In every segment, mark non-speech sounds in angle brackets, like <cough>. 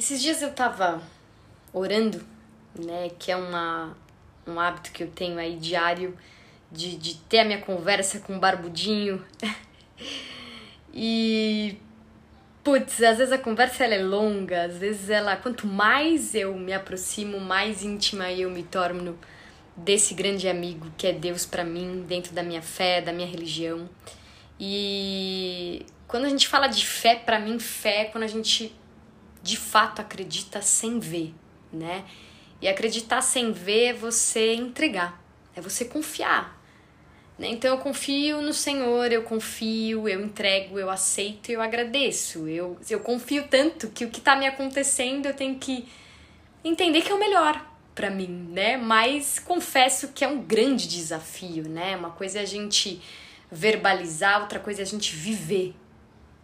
Esses dias eu tava orando, né? Que é uma, um hábito que eu tenho aí diário de, de ter a minha conversa com o barbudinho. <laughs> e. Putz, às vezes a conversa ela é longa, às vezes ela. Quanto mais eu me aproximo, mais íntima eu me torno desse grande amigo que é Deus para mim, dentro da minha fé, da minha religião. E quando a gente fala de fé, para mim, fé é quando a gente de fato acredita sem ver, né? E acreditar sem ver é você entregar, é você confiar. Né? Então eu confio no Senhor, eu confio, eu entrego, eu aceito, eu agradeço. Eu, eu confio tanto que o que está me acontecendo eu tenho que entender que é o melhor para mim, né? Mas confesso que é um grande desafio, né? Uma coisa é a gente verbalizar, outra coisa é a gente viver,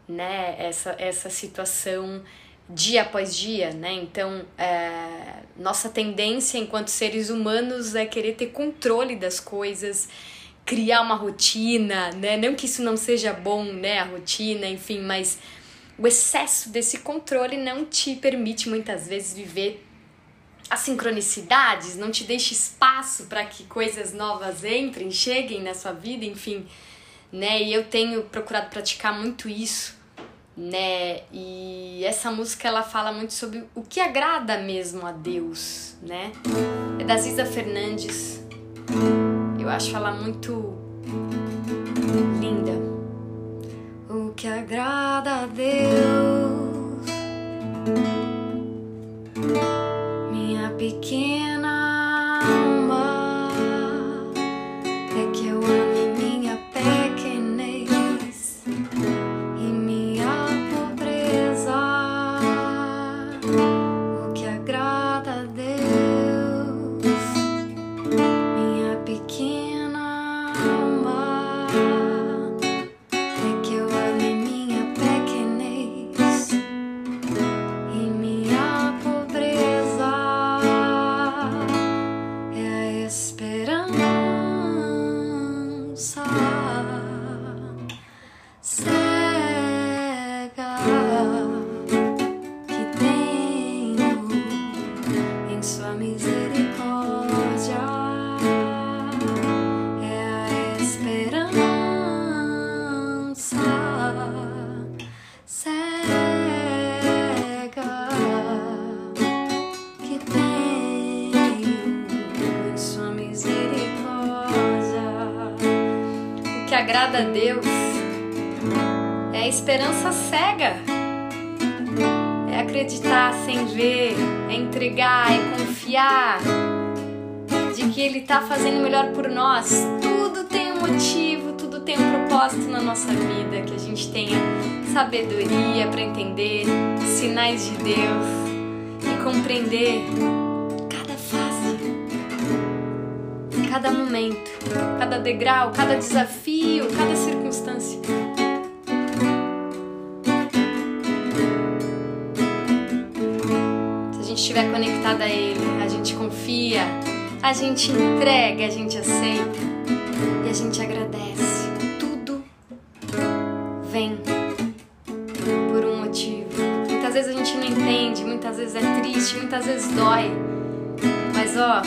né? Essa, essa situação dia após dia, né? Então, é, nossa tendência enquanto seres humanos é querer ter controle das coisas, criar uma rotina, né? Não que isso não seja bom, né? A rotina, enfim, mas o excesso desse controle não te permite muitas vezes viver as sincronicidades, não te deixa espaço para que coisas novas entrem, cheguem na sua vida, enfim, né? E eu tenho procurado praticar muito isso né? E essa música ela fala muito sobre o que agrada mesmo a Deus, né? É da Ziza Fernandes. Eu acho ela muito linda. O que agrada a Deus, cega agrada a Deus é a esperança cega. É acreditar sem ver, é entregar, é confiar de que Ele está fazendo o melhor por nós. Tudo tem um motivo, tudo tem um propósito na nossa vida, que a gente tenha sabedoria para entender sinais de Deus e compreender cada momento, cada degrau, cada desafio, cada circunstância. Se a gente estiver conectada a Ele, a gente confia, a gente entrega, a gente aceita e a gente agradece. Tudo vem por um motivo. Muitas vezes a gente não entende, muitas vezes é triste, muitas vezes dói. Mas ó,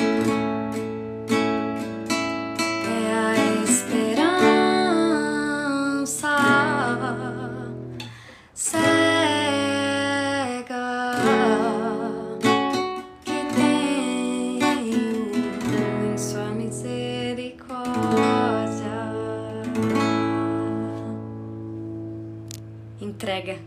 Entrega.